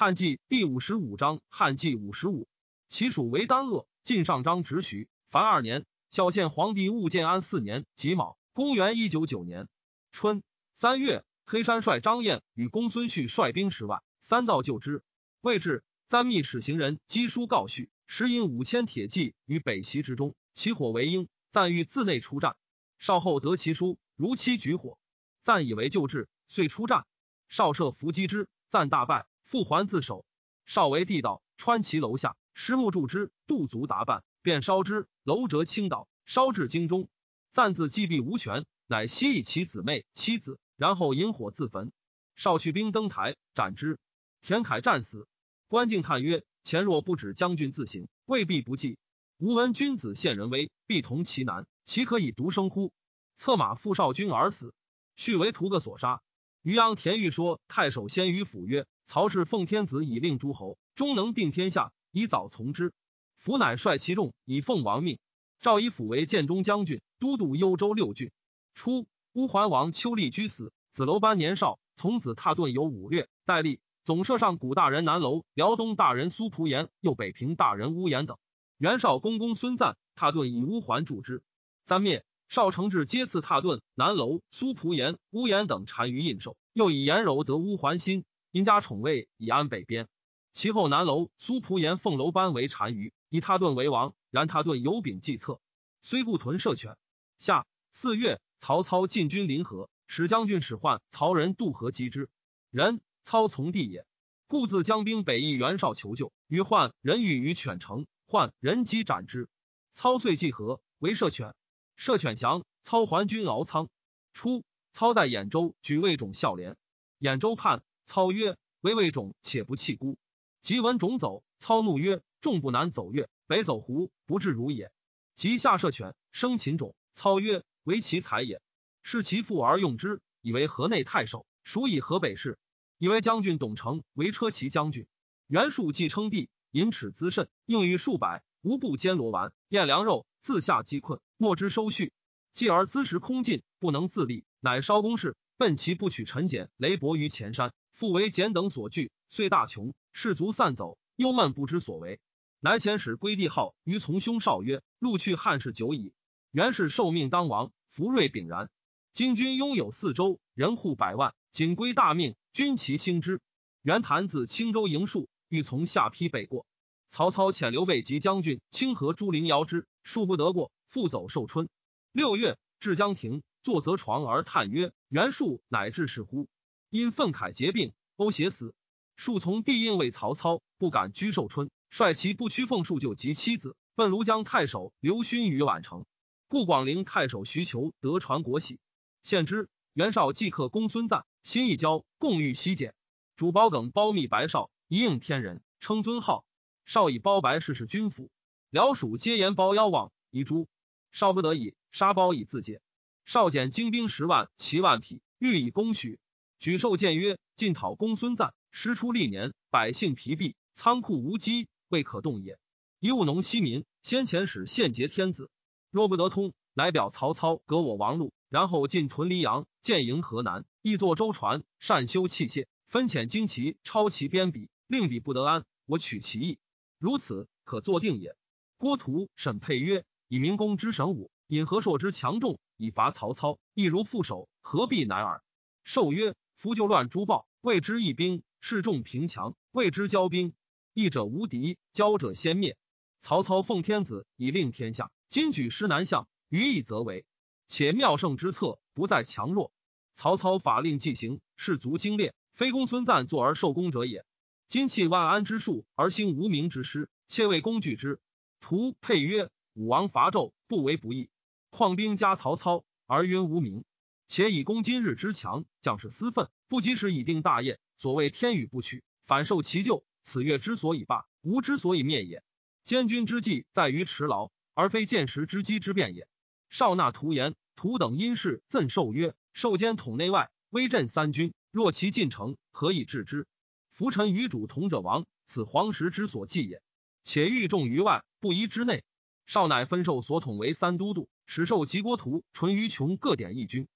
汉纪第五十五章，汉纪五十五，其属为丹鄂。晋上章直徐，凡二年，孝献皇帝务建安四年己卯，公元一九九年春三月，黑山帅张燕与公孙旭率兵十万，三道救之。未至，三密使行人赍书告叙，时引五千铁骑于北齐之中，起火为应，赞欲自内出战。少后得其书，如期举火，赞以为救治，遂出战。少射伏击之，赞大败。复还自首，少为地道，穿其楼下，石木筑之，杜足达半，便烧之，楼折倾倒，烧至京中。暂自击毙无权，乃悉以其姊妹妻子，然后引火自焚。少去兵登台，斩之。田凯战死。关敬叹曰：“前若不止将军自行，未必不计。吾闻君子献人威，必同其难，岂可以独生乎？”策马负少君而死，续为屠个所杀。渔阳田豫说太守先于府曰。曹氏奉天子以令诸侯，终能定天下，以早从之。弗乃率其众以奉王命。赵以辅为建中将军，都督幽州六郡。初，乌桓王丘立居死，子楼班年少，从子踏顿有五略。戴笠总摄上古大人南楼，辽东大人苏仆言，右北平大人乌延等。袁绍公公孙瓒踏顿以乌桓助之。三灭，少承志皆赐踏顿、南楼、苏仆言、乌延等单于印绶，又以颜柔得乌桓心。因家宠位以安北边，其后南楼苏仆言奉楼班为单于，以他顿为王。然他顿有柄计策，虽故屯射犬。下四月，曹操进军临河，使将军使唤曹仁渡河击之。仁操从弟也，故自将兵北议袁绍求救，与患人欲于犬城，患人击斩之。操遂济河为射犬，射犬降，操还军敖仓。初，操在兖州举魏种孝廉，兖州叛。操曰：“唯魏种，且不弃孤。”即闻种走，操怒曰：“众不难走越，北走胡，不至如也。”即下射犬，生擒种。操曰：“为其才也。”视其父而用之，以为河内太守，属以河北事。以为将军董承为车骑将军。袁术既称帝，饮尺滋甚，应于数百，无不煎罗丸，咽粮肉，自下饥困，莫之收续。继而资食空尽，不能自立，乃烧宫室，奔其不取陈简、雷伯于前山。复为简等所惧，遂大穷，士卒散走，忧闷不知所为。乃遣使归帝号于从兄少曰：“陆去汉室久矣，原是受命当王，福瑞炳然。今君拥有四州，人户百万，仅归大命，君其兴之。”袁谭自青州营戍，欲从下邳北过。曹操遣刘备及将军清河朱灵遥之，数不得过，复走寿春。六月，至江亭，坐则床而叹曰：“袁术乃至是乎？”因愤慨结病，欧邪死。数从帝应为曹操，不敢居寿春，率其不屈奉数救及妻子，奔庐江太守刘勋于宛城。故广陵太守徐求得传国玺，献之。袁绍即刻公孙瓒，心一交，共欲西简。主包耿包密白绍，一应天人，称尊号。绍以包白事是军府，辽属皆言包邀往，遗诛。绍不得已，杀包以自解。绍减精兵十万，七万匹，欲以攻许。举寿谏曰：“晋讨公孙瓒，师出历年，百姓疲弊，仓库无机，未可动也。以务农息民，先前使献节天子，若不得通，乃表曹操革我王路，然后进屯黎阳，建营河南，亦作舟船，善修器械，分遣旌旗，抄其边笔，令彼不得安。我取其意，如此可坐定也。”郭图、沈佩曰：“以明公之神武，引何硕之强众，以伐曹操，亦如副手，何必难耳？”寿曰。夫就乱诛暴，谓之义兵；示众平强，谓之骄兵。义者无敌，骄者先灭。曹操奉天子以令天下，今举师南向，于义则为。且妙胜之策不在强弱。曹操法令既行，士卒精练，非公孙瓒坐而受功者也。今弃万安之术而兴无名之师，切为工具之。图配曰：武王伐纣，不为不义；况兵加曹操而晕无名。且以攻今日之强，将士私愤，不及时以定大业。所谓天与不取，反受其咎。此月之所以罢，吾之所以灭也。监军之计在于持牢，而非见时之机之变也。少纳图言，图等因事赠受曰：受监统内外，威震三军。若其进城，何以治之？浮臣与主同者亡，此黄石之所忌也。且欲重于外，不宜之内。少乃分授所统为三都督，使受及国图、淳于琼各点一军。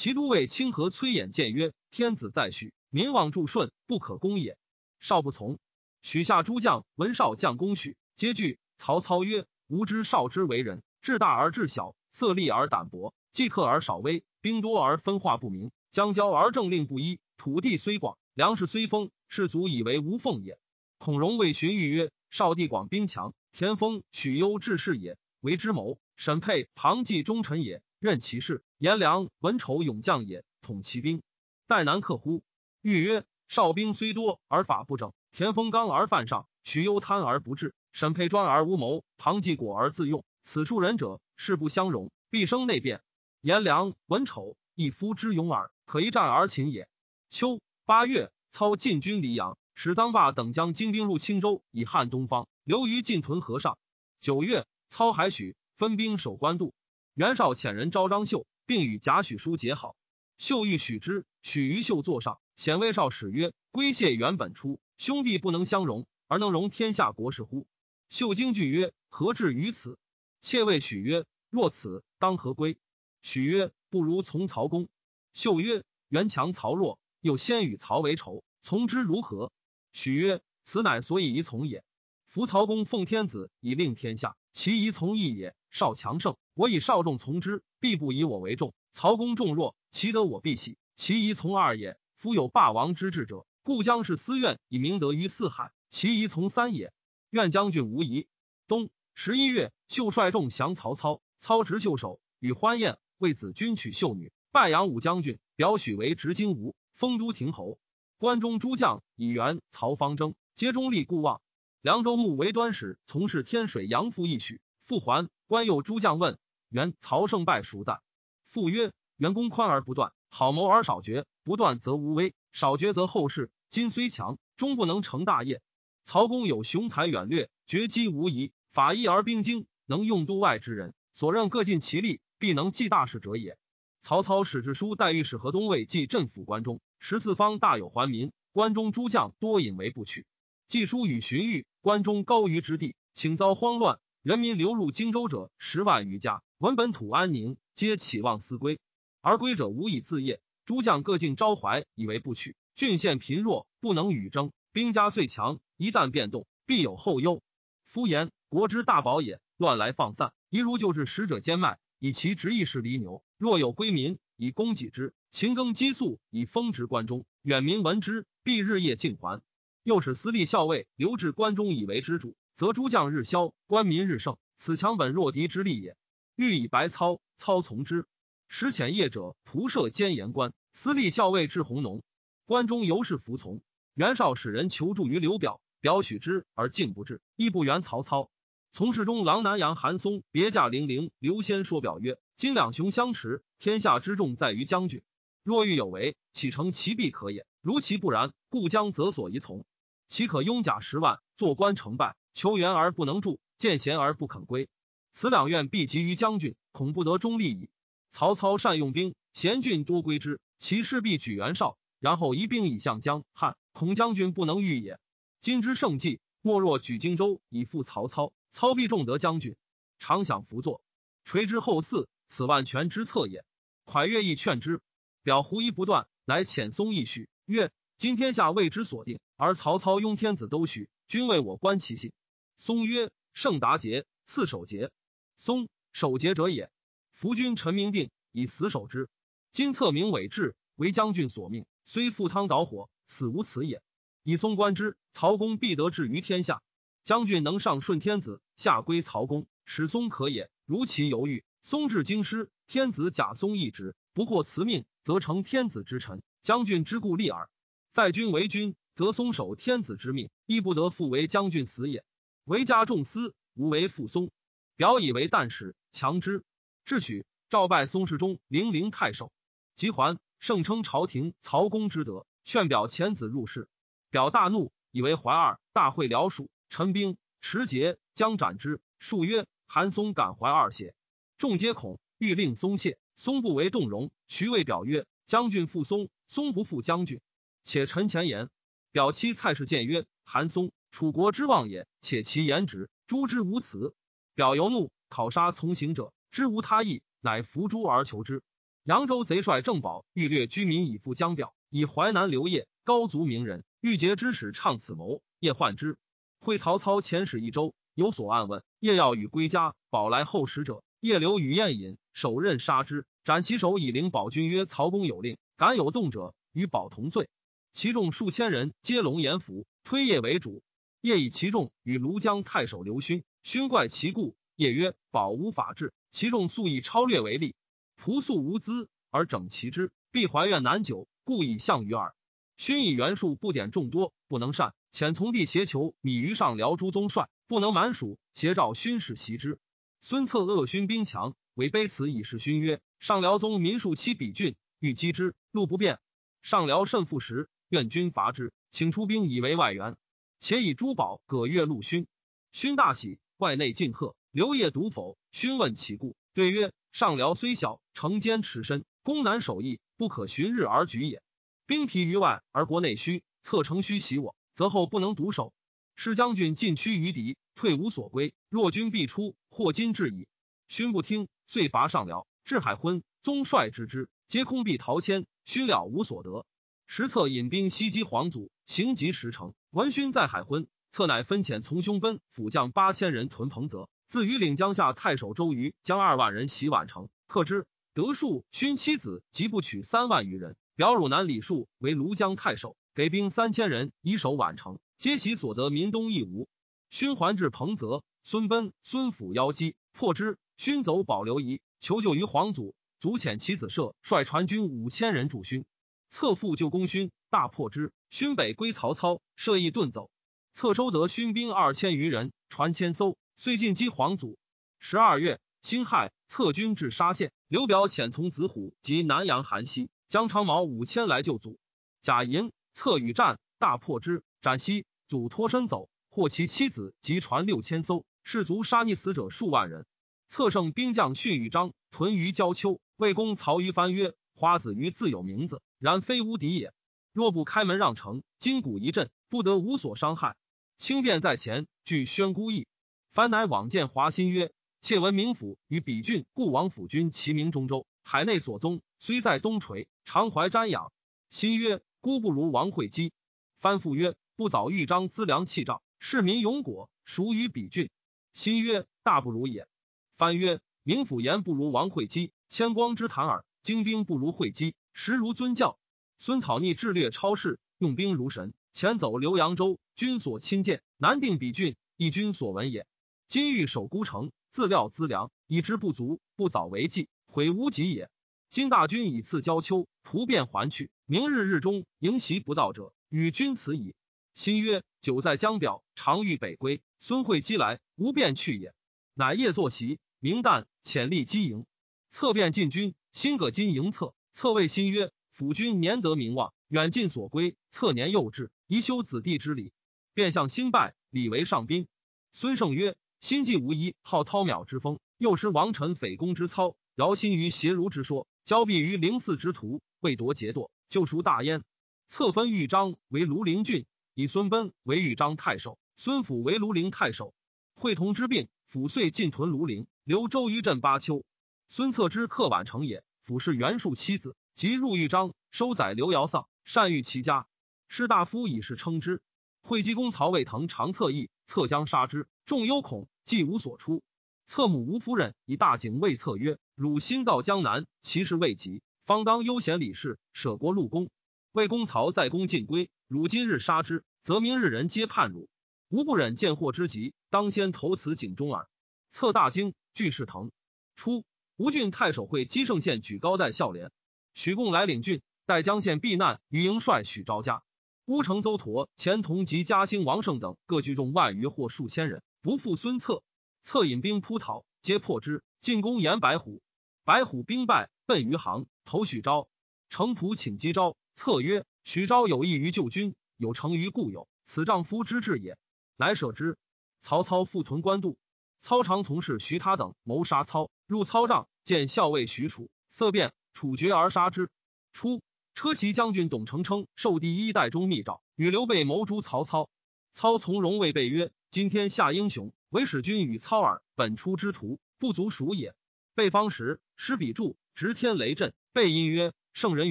其都尉清河崔琰谏曰：“天子在许，民望助顺，不可攻也。少不从。许下诸将闻少将攻许，皆惧。曹操曰：“吾知少之为人，志大而志小，色厉而胆薄，计克而少威，兵多而分化不明，将交而政令不一。土地虽广，粮食虽丰，士卒以为无奉也。”孔融谓荀彧曰：“少地广，兵强，田丰、许攸志士也，为之谋。沈沛、庞纪忠臣也，任其事。颜良、文丑勇将也，统其兵。待难克乎？”欲曰：“少兵虽多而法不正，田丰刚而犯上，许攸贪而不治，沈沛专而无谋，庞纪果而自用。此处人者，势不相容，必生内变。颜良、文丑，一夫之勇耳，可一战而擒也。”秋八月，操进军黎阳。使臧霸等将精兵入青州，以汉东方。留于晋屯河上。九月，操海许分兵守官渡。袁绍遣人招张绣，并与贾诩书结好。秀欲许之，许于秀座上，显魏少使曰：“归谢原本出，兄弟不能相容，而能容天下国事乎？”秀惊惧曰：“何至于此？”妾谓许曰：“若此，当何归？”许曰：“不如从曹公。”秀曰：“袁强曹弱，又先与曹为仇，从之如何？”许曰：“此乃所以宜从也。夫曹公奉天子以令天下，其宜从义也。少强盛，我以少众从之，必不以我为重。曹公众弱，其得我必喜，其宜从二也。夫有霸王之志者，故将是私怨以明德于四海，其宜从三也。愿将军无疑。”冬十一月，秀率众降曹操，操执秀手，与欢宴，为子君娶秀女，拜杨武将军，表许为执金吾，封都亭侯。关中诸将以援曹方征，皆中立固望。凉州牧为端使，从事天水杨父一许，复还。关右诸将问元曹胜败孰在？父曰：元公宽而不断，好谋而少决，不断则无威，少决则后世。今虽强，终不能成大业。曹公有雄才远略，绝机无疑，法义而兵精，能用都外之人，所任各尽其力，必能济大事者也。曹操使之书待御史河东魏继镇抚关中。十四方大有还民，关中诸将多引为不取。季书与荀彧，关中高于之地，请遭慌乱，人民流入荆州者十万余家。闻本土安宁，皆起望思归，而归者无以自业。诸将各尽招怀，以为不取。郡县贫弱，不能与争，兵家虽强，一旦变动，必有后忧。夫言国之大宝也，乱来放散，一如救治使者兼卖，以其直义是离牛。若有归民，以供给之。勤耕积粟，以丰植关中，远民闻之，必日夜尽还。又使私立校尉留至关中，以为之主，则诸将日消，官民日盛，此强本弱敌之利也。欲以白操，操从之。时遣业者仆射兼言官，司隶校尉至弘农，关中尤是服从。袁绍使人求助于刘表，表许之而敬不至，亦不援曹操。从事中郎南阳韩松别驾零陵，刘先说表曰：今两雄相持，天下之重在于将军。若欲有为，岂成其必可也？如其不然，故将则所宜从。岂可拥甲十万，坐官成败，求援而不能助，见贤而不肯归？此两愿必急于将军，恐不得中立矣。曹操善用兵，贤俊多归之，其势必举袁绍，然后移兵以向江汉，恐将军不能御也。今之胜计，莫若举荆州以赴曹操，操必重得将军，常想辅佐，垂之后嗣，此万全之策也。蒯越亦劝之。表狐疑不断，乃遣松一许曰：“今天下为之所定，而曹操拥天子都许，君为我观其信。”松曰：“盛达节，次守节。松守节者也。夫君臣明定，以死守之。今策名伪志，为将军所命，虽赴汤蹈火，死无此也。以松观之，曹公必得志于天下。将军能上顺天子，下归曹公，使松可也。如其犹豫，松至京师，天子假松一职，不获辞命。”则成天子之臣，将军之故立耳。在君为君，则松守天子之命，亦不得复为将军死也。为家重私，无为复松。表以为旦使，强之。至许，召拜松氏中零陵太守。及还，盛称朝廷曹公之德，劝表遣子入仕。表大怒，以为怀二，大会辽属，陈兵持节，将斩之。数曰：“韩松感怀二邪？”众皆恐，欲令松懈。松不为动容，徐渭表曰：“将军复松，松不复将军。”且陈前言，表妻蔡氏谏曰：“韩松，楚国之望也，且其言直，诛之无辞。”表尤怒，考杀从行者，知无他意，乃伏诛而求之。扬州贼帅郑宝欲掠居民以赴江表，以淮南刘烨，高族名人，欲节之使倡此谋，叶患之。会曹操遣使一周，有所暗问，夜要与归家，宝来后使者，夜留与宴饮，手刃杀之，斩其首以灵保君曰：“曹公有令，敢有动者，与宝同罪。”其众数千人，皆龙颜服，推业为主。业以其众与庐江太守刘勋，勋怪其故，业曰：“保无法治。”其众素以超略为例，仆素无资而整其之，必怀怨难久，故以相于耳。勋以袁术不点众多，不能善。遣从弟挟求米于上辽诸宗帅，不能满蜀，携召勋使袭之。孙策恶勋兵强，为卑辞以示勋曰：“上辽宗民数七比郡，欲击之，路不便。上辽甚富时，愿君伐之，请出兵以为外援。且以珠宝葛月陆勋。勋大喜，外内尽贺。刘烨独否。勋问其故，对曰：上辽虽小，城坚持深，攻难守易，不可循日而举也。兵疲于外，而国内虚，策城虚袭我。”则后不能独守，使将军进趋于敌，退无所归。若军必出，或今至矣。勋不听，遂伐上辽，至海昏，宗帅之之，皆空壁逃迁。勋了无所得。时策引兵袭击黄祖，行及石城，闻勋在海昏，策乃分遣从兄奔辅将八千人屯彭泽，自于领江下太守周瑜将二万人袭宛城，克之。得数，勋妻子即不取三万余人，表汝南李树为庐江太守。给兵三千人以守宛城，皆其所得民东亦无。勋还至彭泽，孙奔、孙府邀击，破之。勋走保留仪，求救于皇祖。祖遣其子射率传军五千人助勋，策复救功勋，大破之。勋北归曹操，射亦遁走。策收得勋兵二千余人，船千艘，遂进击黄祖。十二月，辛亥，策军至沙县，刘表遣从子虎及南阳韩熙将长矛五千来救祖。贾银。策与战，大破之，斩西祖脱身走，获其妻子及船六千艘，士卒杀溺死者数万人。策胜兵将逊与张屯于郊丘，魏公曹于翻曰：“花子于自有名字，然非无敌也。若不开门让城，筋骨一震，不得无所伤害。轻便在前，据宣孤意。凡乃往见华歆曰：‘窃闻明府与比郡故王府君齐名中州，海内所宗，虽在东陲，常怀瞻仰。’歆曰。”孤不如王会稽。翻复曰：“不早豫章资粮器仗，市民勇果，孰与比郡？”歆曰：“大不如也。”翻曰：“明府言不如王会稽，千光之谈耳；精兵不如会稽，实如尊教。孙讨逆智略超世，用兵如神。前走浏阳州，君所亲见，南定比郡，亦君所闻也。今欲守孤城，自料资粮，以之不足，不早为计，悔无及也。今大军以次交丘，仆便还去。”明日日中迎袭不到者，与君辞矣。新曰：“久在江表，常欲北归。孙会稽来，无便去也。”乃夜坐席，明旦遣吏击营，策便进军。新葛今迎策，策谓新曰：“辅君年得名望，远近所归。策年幼稚，宜修子弟之礼。”便向新拜，礼为上宾。孙胜曰：“心既无疑，好韬邈之风，又失王臣匪公之操，饶心于邪儒之说，交臂于灵寺之徒，未夺节堕。”就赎大焉，策分豫章为庐陵郡，以孙奔为豫章太守，孙府为庐陵太守。会同之病，府遂进屯庐陵，留周于镇巴丘。孙策之客宛城也，府是袁术妻子，即入豫章，收载刘尧丧，善遇其家。士大夫以是称之。会稽公曹魏腾常策议，策将杀之，众忧恐，既无所出。策母吴夫人以大警魏策曰：“汝新造江南，其事未及。”方当悠闲理事，舍国入宫。魏公曹在宫尽归，汝今日杀之，则明日人皆叛汝。吾不忍见祸之极，当先投此井中耳。策大惊，惧是腾。初，吴郡太守会稽胜县举高代孝廉，许贡来领郡，待江县避难，于营帅许昭家。乌城邹陀、钱同及嘉兴、王胜等各聚众万余或数千人，不负孙策。策引兵扑讨，皆破之。进攻严白虎，白虎兵败，奔余杭。投许昭，程普请击昭，策曰：“许昭有意于救军，有成于故友，此丈夫之志也。”乃舍之。曹操复屯官渡，操常从事徐他等谋杀操，入操帐见校尉许褚，色变，处决而杀之。初，车骑将军董承称受第一代中密诏，与刘备谋诛曹操。操从容谓备曰：“今天下英雄，唯使君与操耳。本出之徒，不足数也。”备方时，施笔注，直天雷震。备因曰：“圣人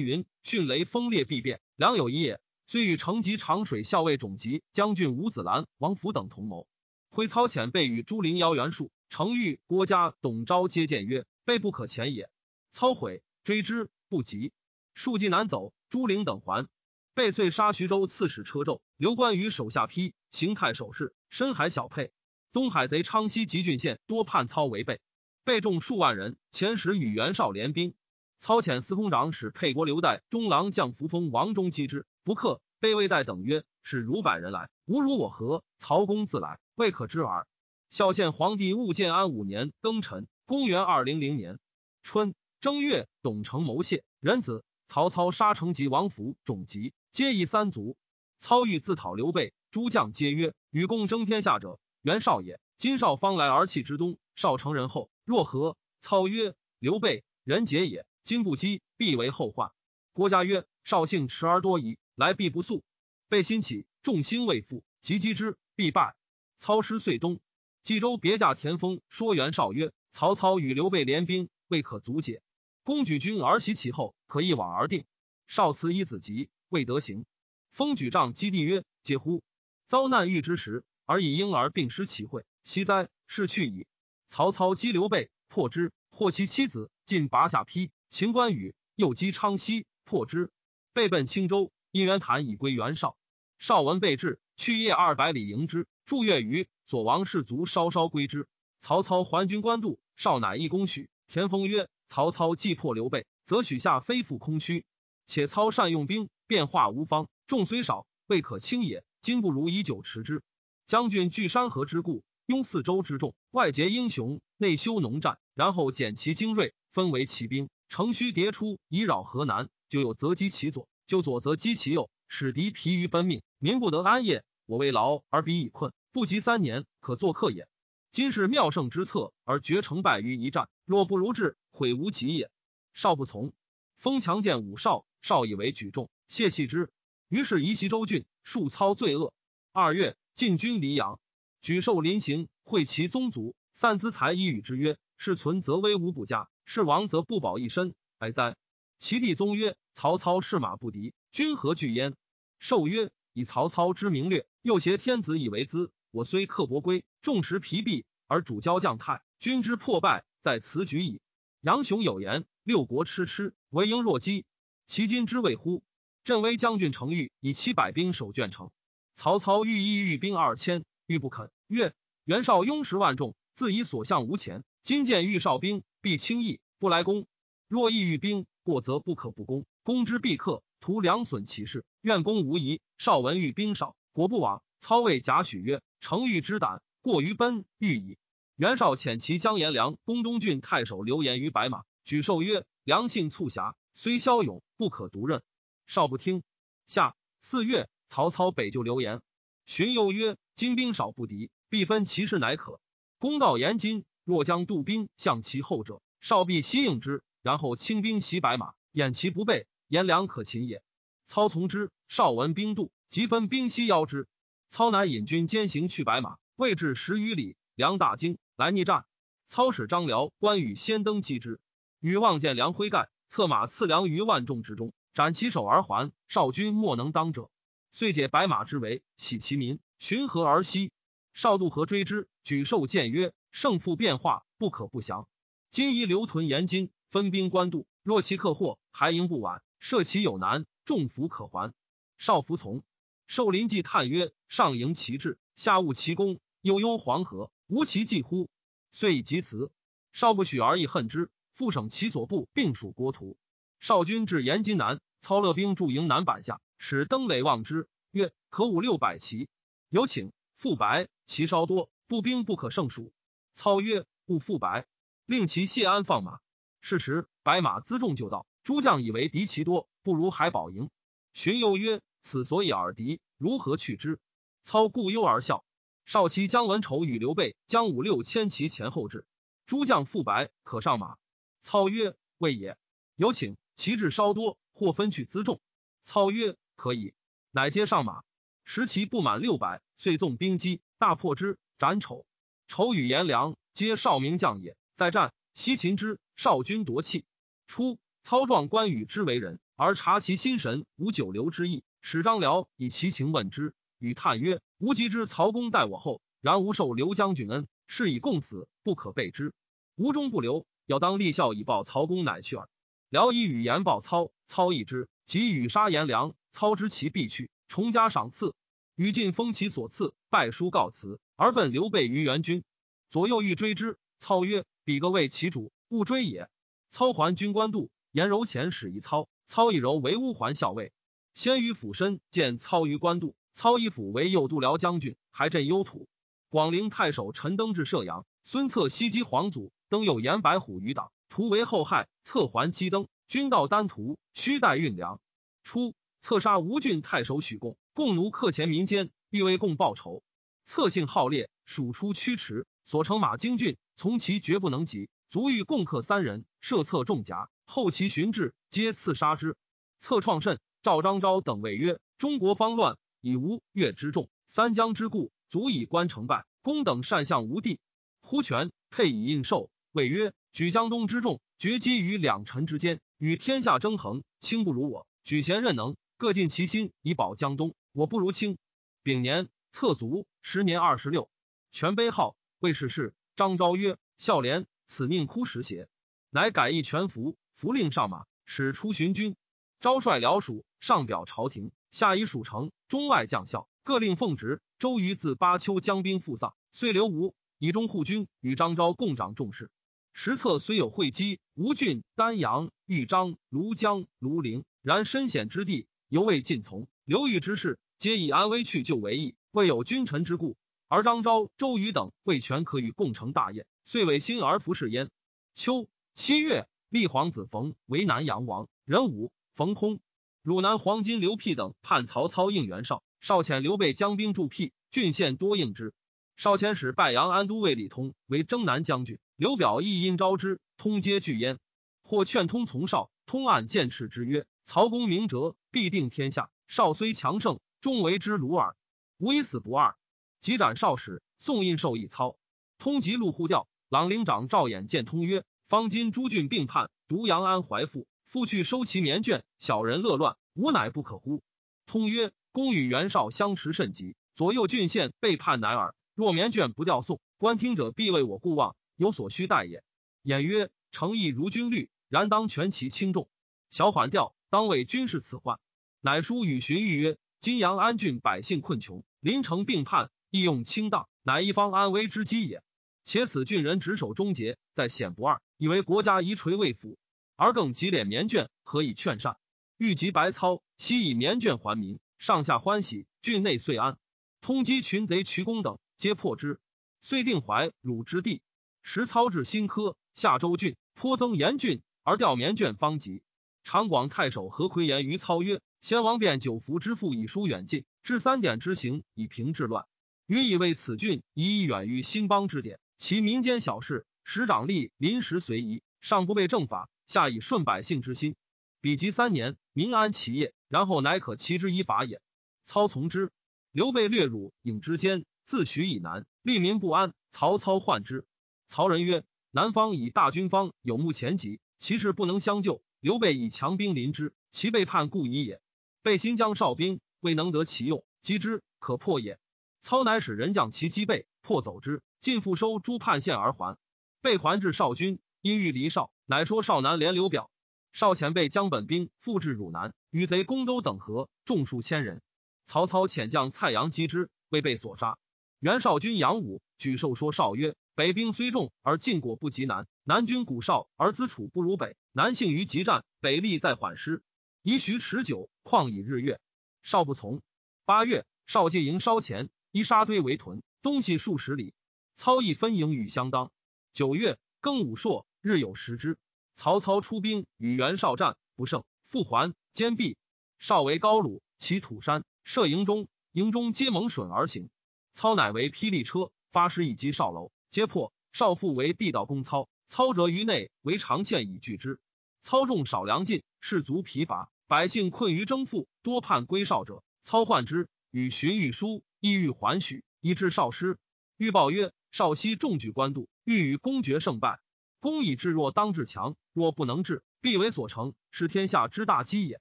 云：迅雷风烈必变，良有一也。虽与成吉长水校尉种吉将军吴子兰、王福等同谋，挥操遣备与朱灵邀袁术、程昱、郭嘉、董昭皆谏曰：“备不可前也。”操悔，追之不及。数骑南走，朱灵等还。备遂杀徐州刺史车胄，刘关羽手下邳邢太守事，深海小沛。东海贼昌西吉郡县多叛操为备，备众数万人，遣使与袁绍联兵。操遣司空长史沛国刘岱、中郎将扶风王忠击之，不克。备魏岱等曰：“是如百人来，吾如我何？曹公自来，未可知耳。”孝献皇帝务建安五年庚辰，公元二零零年春正月，董承谋谢仁子。曹操杀成吉、王福、种吉，皆以三族。操欲自讨刘备，诸将皆曰：“与共争天下者，袁绍也。今绍方来而弃之东，绍成人后，若何？”操曰：“刘备人杰也，今不击，必为后患。”郭嘉曰：“绍性迟而多疑。”来必不速，备心起，众心未复，急击之，必败。操师遂东，冀州别驾田丰说袁绍曰：“曹操与刘备联兵，未可阻解。公举军而袭其后，可一往而定。”少辞以子急，未得行。封举杖击地曰：“嗟乎！遭难遇之时，而以婴儿并失其会，惜哉！是去矣。”曹操击刘备，破之，获其妻子，尽拔下邳，秦关羽，又击昌西，破之，备奔青州。因袁谭已归袁绍，绍闻备至，去夜二百里迎之，数月余，左王士卒稍稍归之。曹操还军官渡，少乃一公许。田丰曰：“曹操既破刘备，则许下非复空虚。且操善用兵，变化无方，众虽少，未可轻也。今不如以久持之。将军据山河之固，拥四周之众，外结英雄，内修农战，然后减其精锐，分为骑兵，乘虚迭出，以扰河南。就有择击其左。”就左则击其右，使敌疲于奔命，民不得安业。我为劳而彼以困，不及三年，可作客也。今是妙胜之策，而决成败于一战。若不如志，悔无及也。少不从，封强见武少，少以为举重，谢弃之。于是移袭州郡，数操罪恶。二月，进军黎阳，举寿临行，会其宗族，散资财以与之曰：“是存则威武不佳，是亡则不保一身，哀哉！”其弟宗曰：“曹操是马不敌，君何惧焉？”寿曰：“以曹操之名略，又挟天子以为资。我虽刻薄归，重食疲弊，而主交将太，君之破败在此举矣。”杨雄有言：“六国痴痴，唯应若饥。其今之谓乎？”镇威将军程昱以七百兵守卷城，曹操欲意欲兵二千，欲不肯。曰：“袁绍拥十万众，自以所向无前。今见欲少兵，必轻易不来攻。若意欲兵。”过则不可不攻，攻之必克，图两损其势。愿攻无疑。少文欲兵少，果不往。操谓贾诩曰：“程昱之胆过于奔欲矣。”袁绍遣其将颜良攻东郡太守刘延于白马，举授曰：“良性促狭，虽骁勇，不可独任。”绍不听。下四月，曹操北救刘延，荀攸曰：“今兵少不敌，必分其势乃可。公道言今，若将渡兵向其后者，少必先应之。”然后轻兵袭白马，掩其不备，颜良可擒也。操从之，少闻兵渡，即分兵西邀之。操乃引军兼行去白马，未至十余里，良大惊，来逆战。操使张辽、关羽先登击之，羽望见良挥盖，策马刺良于万众之中，斩其首而还。少军莫能当者，遂解白马之围，喜其民，寻河而西。少渡河追之，举寿谏曰：“胜负变化，不可不降。今宜留屯延津。”分兵官渡，若其克获，还应不晚。设其有难，众服可还。少服从。寿临济叹曰：“上迎其志，下务其功。悠悠黄河，无其计乎？”遂以及辞。少不许而亦恨之。复省其所部，并属国土。少军至延津南，操勒兵驻营南板下，使登垒望之，曰：“可五六百骑。”有请。复白，其稍多，步兵不可胜数。操曰：“勿复白，令其谢安放马。”是时，白马辎重就到，诸将以为敌其多，不如海保营。荀攸曰：“此所以耳敌，如何去之？”操故忧而笑。少期姜文丑与刘备将五六千骑前后至，诸将复白，可上马。操曰：“未也。”有请。其至稍多，或分去辎重。操曰：“可以。”乃皆上马。时骑不满六百，遂纵兵击，大破之，斩丑。丑与颜良皆少名将也，在战。西秦之少军夺气，初操壮关羽之为人，而察其心神无久留之意。使张辽以其情问之，与叹曰：“吾及之曹公待我后，然无受刘将军恩，是以共死，不可备之。吾终不留，要当立孝以报曹公，乃去耳。”辽以语言报操，操义之，即与杀颜良。操知其必去，重加赏赐。与晋封其所赐，拜书告辞，而奔刘备于元军。左右欲追之，操曰：“彼个为其主，勿追也。”操还军官渡，颜柔遣使一操，操一柔为乌桓校尉。先于府身见操于官渡，操以府为右都辽将军，还镇幽土。广陵太守陈登至射阳，孙策袭击皇祖，登有颜白虎余党，图为后害。策还击登，军到丹徒，须待运粮。初，策杀吴郡太守许贡，贡奴克前民间，欲为贡报仇。策性好猎，属出驱驰。所乘马精俊，从其绝不能及，足欲共克三人，设策重甲。后其寻至，皆刺杀之。策创甚，赵张昭等谓曰：“中国方乱，以吴越之众，三江之故，足以观成败。公等善相无地。忽权配以应受，谓曰：举江东之众，决击于两臣之间，与天下争衡，卿不如我。举贤任能，各尽其心以保江东。我不如卿。丙年，策卒，时年二十六。权碑号。”魏氏事，张昭曰：“孝廉，此宁哭时邪？”乃改易全服，服令上马，使出巡军。昭率辽属上表朝廷，下以蜀城中外将校各令奉职。周瑜自巴丘将兵赴丧，遂留吴以中护军，与张昭共掌重事。实策虽有会稽、吴郡、丹阳、豫章、庐江、庐陵，然深险之地，犹未尽从。刘豫之事，皆以安危去就为意，未有君臣之故。而张昭、周瑜等未全可与共成大业，遂委心而服侍焉。秋七月，立皇子冯为南阳王，壬午，冯空。汝南黄金刘辟等叛曹操，应袁绍。绍遣刘备将兵助辟，郡县多应之。绍遣使拜阳安都尉李通为征南将军。刘表亦因招之，通皆拒焉。或劝通从绍，通暗见斥之曰：“曹公明哲，必定天下。绍虽强盛，终为之虏耳。吾以死不二。”即斩少使，宋印绶一操。通缉陆护调，朗陵长赵衍见通曰：“方今诸郡并叛，独杨安怀父，父去收其棉卷，小人乐乱，吾乃不可乎？”通曰：“公与袁绍相持甚急，左右郡县背叛乃尔。若棉卷不调送，观听者必为我故望，有所需待也。”演曰：“诚意如军律，然当全其轻重，小缓调，当为军事此患。”乃书与荀彧曰：“今阳安郡百姓困穷，临城并叛。”义用轻荡，乃一方安危之机也。且此郡人执守终结，在险不二，以为国家遗垂未辅，而更急敛棉卷，何以劝善？欲及白操，悉以棉卷还民，上下欢喜，郡内遂安。通缉群贼渠公等，皆破之。遂定怀汝之地。时操至新科，下州郡，颇增严峻，而调棉卷方及。长广太守何魁言于操曰：“先王便九服之父以疏远近，至三点之行以平治乱。”予以为此郡以远于兴邦之典，其民间小事，使长吏临时随意，上不备正法，下以顺百姓之心。比及三年，民安其业，然后乃可齐之以法也。操从之。刘备略辱颍之间，自许以南，利民不安。曹操患之。曹仁曰：南方以大军方有目前疾，其势不能相救。刘备以强兵临之，其背叛故矣也。备新疆哨兵未能得其用，击之可破也。操乃使人将其击背，破走之，尽复收诸叛县而还。被还至少军，因欲离少，乃说少南连刘表。少前辈将本兵复至汝南，与贼攻州等河，众数千人。曹操遣将蔡阳击之，未被所杀。袁绍军杨武举寿说少曰：“北兵虽众，而晋果不及南；南军古少，而资楚不如北。南幸于急战，北利在缓师。宜徐持久，况以日月。”少不从。八月，少借营稍前。依沙堆为屯，东西数十里。操亦分营与相当。九月，庚午朔，日有食之。曹操出兵与袁绍战，不胜，复还，坚壁。绍为高鲁，其土山，设营中，营中皆蒙笋而行。操乃为霹雳车，发师以击少楼，皆破。少父为地道攻操，操折于内，为长堑以拒之。操众少粮尽，士卒疲乏，百姓困于征赋，多叛归少者。操患之，与荀彧书。意欲还许，以致少师。欲报曰：“少熙重举官渡，欲与公决胜败。公以至弱，当至强；若不能治，必为所成，是天下之大机也。”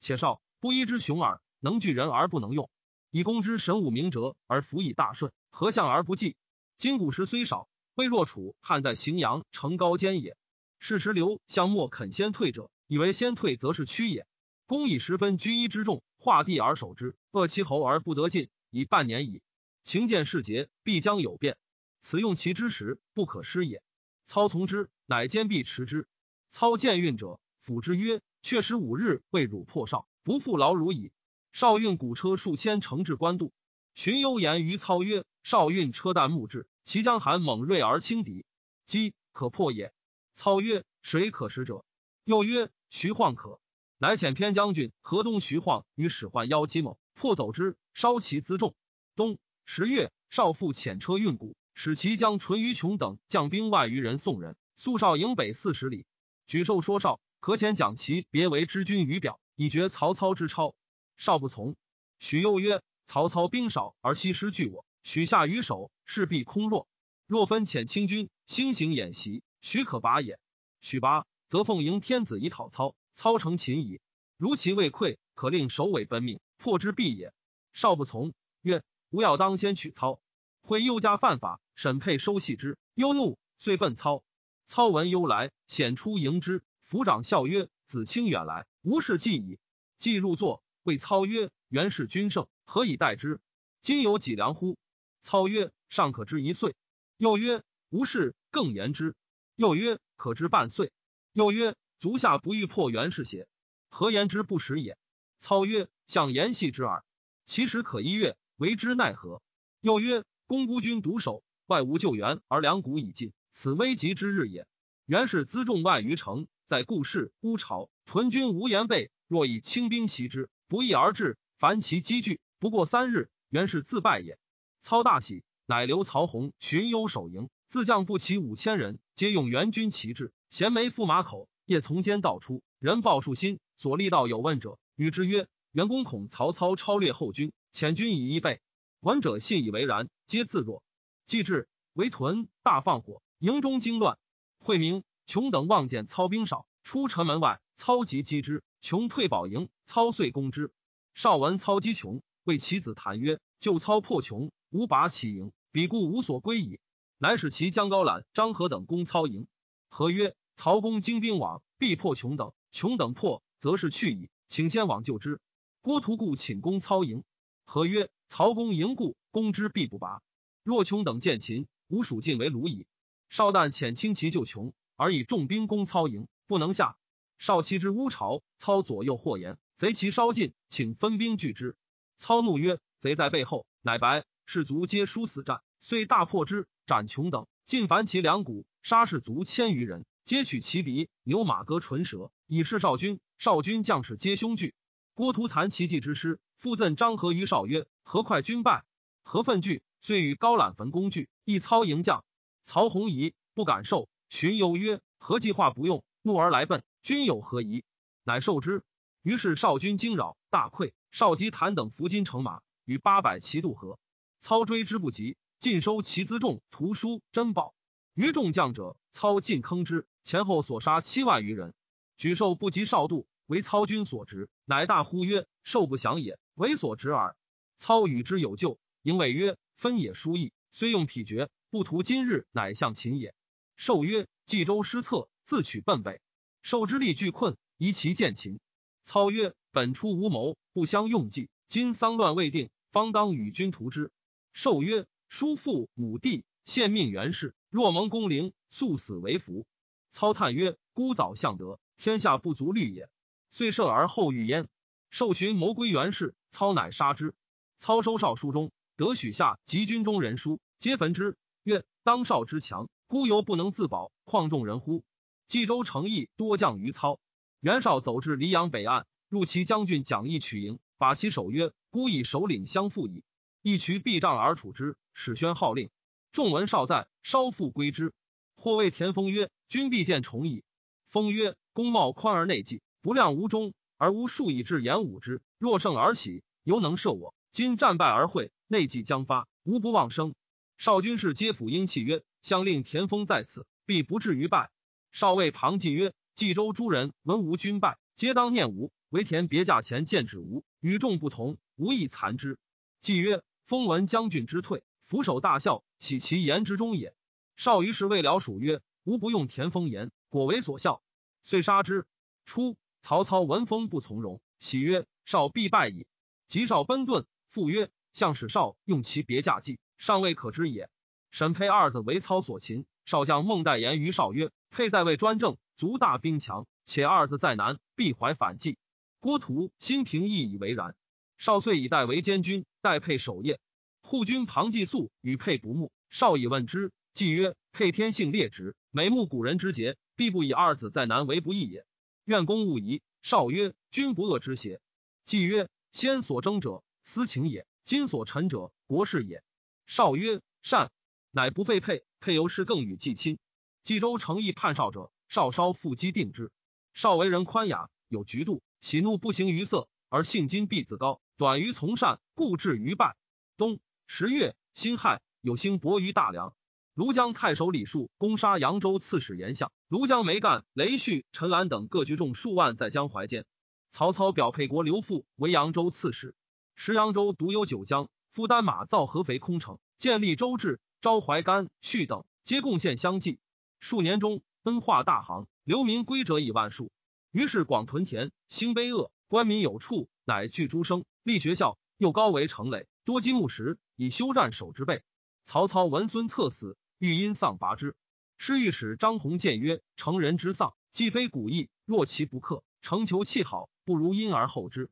且少不依之雄耳，能聚人而不能用，以公之神武明哲而服以大顺，何相而不济？今古时虽少，未若楚汉在荥阳城高坚也。是时刘相莫肯先退者，以为先退则是屈也。公以十分居一之众，画地而守之，扼其喉而不得进，以半年矣。情见事节，必将有变。此用其之时，不可失也。操从之，乃坚壁持之。操见运者，辅之曰：“却十五日未汝破少，不负劳汝矣。”少运古车数千，乘至官渡。荀攸言于操曰：“少运车弹木质，其将寒猛锐而轻敌，击可破也。”操曰：“谁可使者？”又曰：“徐晃可。”乃遣偏将军河东徐晃与使唤邀击某，破走之，烧其辎重。冬十月，少父遣车运谷，使其将淳于琼等将兵万余人送人。宿少营北四十里。举寿说少可遣蒋其别为之君于表，以绝曹操之超。少不从。许又曰：“曹操兵少而西师拒我，许下于守，势必空弱。若分遣清军，兴行演习，许可拔也。许拔，则奉迎天子以讨操。”操成擒矣，如其未溃，可令首尾奔命，破之必也。少不从，曰：“吾要当先取操。”会忧家犯法，审配收系之。忧怒，遂奔操。操闻忧来，显出迎之。抚掌笑曰：“子清远来，无事计矣。”既入座，谓操曰：“原是君胜，何以待之？今有几粮乎？”操曰：“尚可知一岁。”又曰：“无事，更言之。”又曰：“可知半岁。”又曰。足下不欲破袁氏邪？何言之不实也？操曰：“向言戏之耳。其实可一月，为之奈何？”又曰：“公孤军独守，外无救援，而粮谷已尽，此危急之日也。袁氏辎重万余城，在故市乌巢，屯军无言备。若以轻兵袭之，不义而至，凡其积聚，不过三日，袁氏自败也。”操大喜，乃留曹洪、荀攸守营，自将不齐五千人，皆用援军旗帜，衔枚赴马口。夜从间道出，人报数心，所立道有问者，与之曰：“袁公恐曹操超略后军，遣军以一备。”闻者信以为然，皆自若。既至，围屯，大放火，营中惊乱。惠明、琼等望见操兵少，出城门外，操即击之。琼退保营，操遂攻之。少闻操击琼，谓其子谈曰：“救操破琼，吾拔其营，彼故无所归矣。”乃使其将高览、张合等攻操营。何曰。曹公精兵往，必破穷等。穷等破，则是去矣。请先往救之。郭图故请攻操营。何曰：曹公营故，攻之必不拔。若穷等见秦，吾蜀尽为虏矣。少旦遣轻骑救穷，而以重兵攻操营，不能下。少骑之乌巢，操左右或言，贼骑稍近，请分兵拒之。操怒曰：贼在背后，乃白士卒皆殊死战，遂大破之，斩穷等，尽凡其两股，杀士卒千余人。皆取其鼻，牛马割唇舌，以示少军。少军将士皆凶惧。郭图残其计之师，复赠张合于少曰：“何快军败？何愤惧？”遂与高览焚工具，一操迎将。曹洪仪不敢受。荀攸曰：“何计划不用？怒而来奔，君有何疑？”乃受之。于是少军惊扰，大溃。少及谭等伏金乘马，与八百骑渡河。操追之不及，尽收其辎重、图书、珍宝。余众将者，操尽坑之。前后所杀七万余人，举寿不及少度，为操军所执，乃大呼曰：“寿不降也，为所执耳。”操与之有救，营谓曰：“分野殊易，虽用匹绝，不图今日，乃向秦也。”寿曰：“冀州失策，自取奔北。寿之力俱困，宜其见秦。”操曰：“本初无谋，不相用计，今丧乱未定，方当与君图之。”寿曰：“叔父母弟，献命元氏，若蒙公陵，速死为福。”操叹曰：“孤早向德，天下不足虑也。”遂射而后欲焉。受寻谋归袁氏，操乃杀之。操收少书中，得许下及军中人书，皆焚之。曰：“当少之强，孤犹不能自保，况众人乎？”冀州诚意多将于操。袁绍走至黎阳北岸，入其将军蒋义取营，把其守曰：“孤以首领相负矣。”义渠避障而处之。始宣号令，众闻少在，稍复归之。或谓田丰曰：“君必见重矣。”丰曰：“公貌宽而内忌，不量无中，而无数以至言武之。若胜而喜，犹能射我。今战败而会，内忌将发，无不忘生。”少军士皆抚英气曰：“相令田丰在此，必不至于败。”少尉庞纪曰：“冀州诸人闻吾军败，皆当念吾。为田别驾前见止吾与众不同，无亦残之。既曰：“封闻将军之退，俯首大笑，喜其言之中也。”少于是未了属曰：“吾不用田丰言，果为所笑。”遂杀之。初，曹操闻风不从容，喜曰：“少必败矣。”及少奔遁，复曰：“向使少用其别驾计，尚未可知也。”沈佩二子为操所擒，少将孟代言于少曰：“沛在位专政，足大兵强，且二子在南，必怀反计。”郭图、新平亦以为然。少遂以代为监军，代沛守夜。护军庞季肃与沛不睦，少以问之，季曰：“沛天性烈直，每慕古人之节，必不以二子在南为不义也。愿公勿疑。”少曰：“君不恶之邪？”季曰：“先所争者，私情也；今所陈者，国事也。”少曰：“善。”乃不废沛。沛由是更与季亲。冀州诚意叛少者，少稍复击定之。少为人宽雅。有局度，喜怒不形于色，而性金必自高，短于从善，故至于败。冬十月，辛亥，有兴薄于大梁。庐江太守李树攻杀扬州刺史严相，庐江梅干、雷旭、陈兰等各聚众数万在江淮间。曹操表沛国刘馥为扬州刺史，时扬州独有九江，夫丹马造合肥空城，建立周至、昭怀干、旭等，皆贡献相继。数年中，恩化大行，流民归者以万数。于是广屯田，兴卑恶，官民有处，乃聚诸生，立学校，又高为城垒，多积木石，以修战守之备。曹操闻孙策死，欲因丧拔之。师御史张宏谏曰：“成人之丧，既非古意，若其不克，诚求气好，不如因而后之。”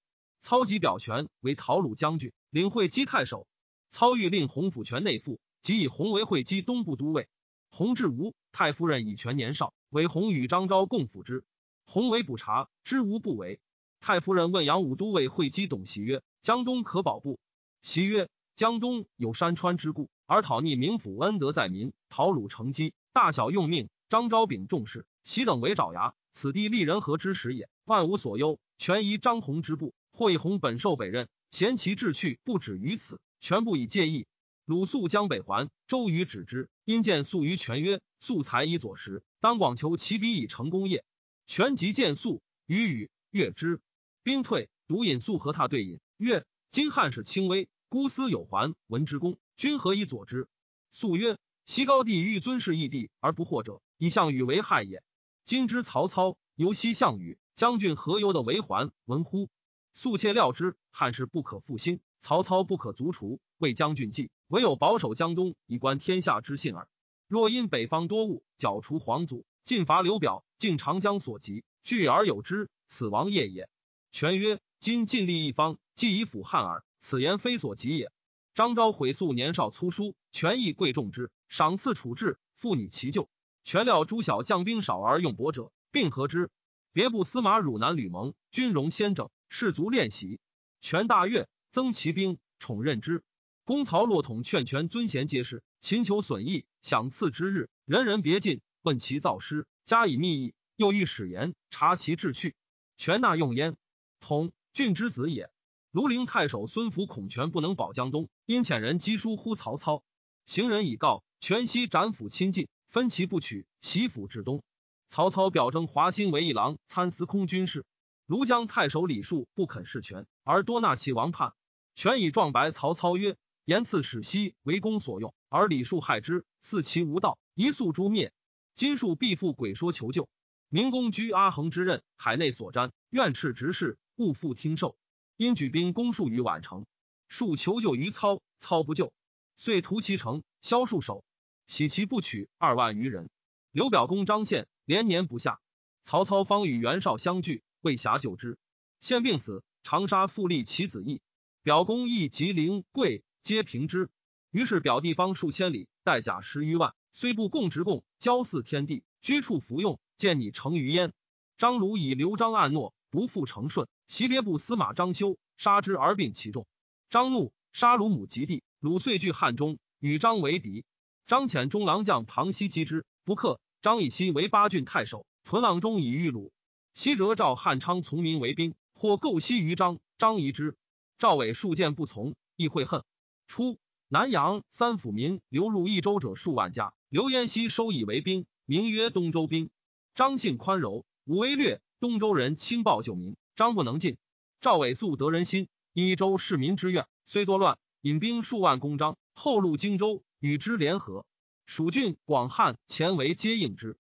操即表权为讨虏将军，领会稽太守。操欲令洪府权内附，即以洪为会稽东部都尉。洪至吴，太夫人以权年少，为洪与张昭共辅之。洪为补察，知无不为。太夫人问杨武都尉会稽董袭曰：“江东可保不？”袭曰：“江东有山川之故，而讨逆民府恩德在民，讨鲁成基，大小用命。张昭秉重视，袭等为爪牙。此地利人和之时也，万无所忧，全依张宏之部。或以洪本受北任，贤其志趣不止于此，全不以介意。鲁肃将北还，周瑜止之，因见肃于权曰：‘素才以左时，当广求其笔以成功业。’”权即见肃，与语悦之。兵退，独引肃和他对饮，曰：“今汉室轻微，孤思有还，闻之功，君何以佐之？”肃曰：“昔高帝欲尊事义帝而不惑者，以项羽为害也。今之曹操犹惜项羽，将军何由得为还？闻乎？”肃切料之，汉室不可复兴，曹操不可卒除，为将军计，唯有保守江东，以观天下之信耳。若因北方多物，剿除皇祖。进伐刘表，尽长江所及，聚而有之，此王业也。权曰：今尽力一方，既以辅汉耳。此言非所及也。张昭悔素年少粗疏，权亦贵重之，赏赐处置，妇女其咎。权料诸小将兵少而用薄者，并合之。别部司马汝南吕蒙军容先整，士卒练习。权大悦，增其兵，宠任之。公曹洛统劝权尊贤皆是，秦求损益，享赐之日，人人别进。问其造诗，加以密议，又欲使言察其志趣，权纳用焉。统郡之子也。庐陵太守孙福恐权不能保江东，因遣人击书呼曹操。行人以告，权悉斩府亲近，分其不取，袭府至东。曹操表征华歆为一郎，参司空军事。庐江太守李树不肯事权，而多纳其王叛。权以状白曹操曰：“言赐使西为公所用，而李树害之，似其无道，一速诛灭。”今数必复鬼说求救，明公居阿衡之任，海内所瞻，愿斥直事，勿复听受。因举兵攻数于宛城，数求救于操，操不救，遂屠其城，削数首，喜其不取二万余人。刘表公张宪连年不下，曹操方与袁绍相聚，未暇救之。宪病死，长沙复立其子义，表公义及灵贵皆平之。于是表地方数千里，带甲十余万。虽不共直贡，交祀天地，居处服用，见你成于焉。张鲁以刘璋暗诺，不复成顺，袭别部司马张修，杀之而并其众。张怒，杀鲁母及弟，鲁遂据汉中，与张为敌。张遣中郎将庞熙击之，不克。张以西为八郡太守，屯阆中以御鲁。西折赵汉昌从民为兵，或构西于张，张疑之。赵伟数见不从，亦会恨。初，南阳三府民流入益州者数万家。刘焉熙收以为兵，名曰东周兵。张姓宽柔，武威略。东周人轻暴救民，张不能进。赵伟素得人心，益州市民之愿，虽作乱，引兵数万攻张，后入荆州，与之联合。蜀郡、广汉前为皆应之。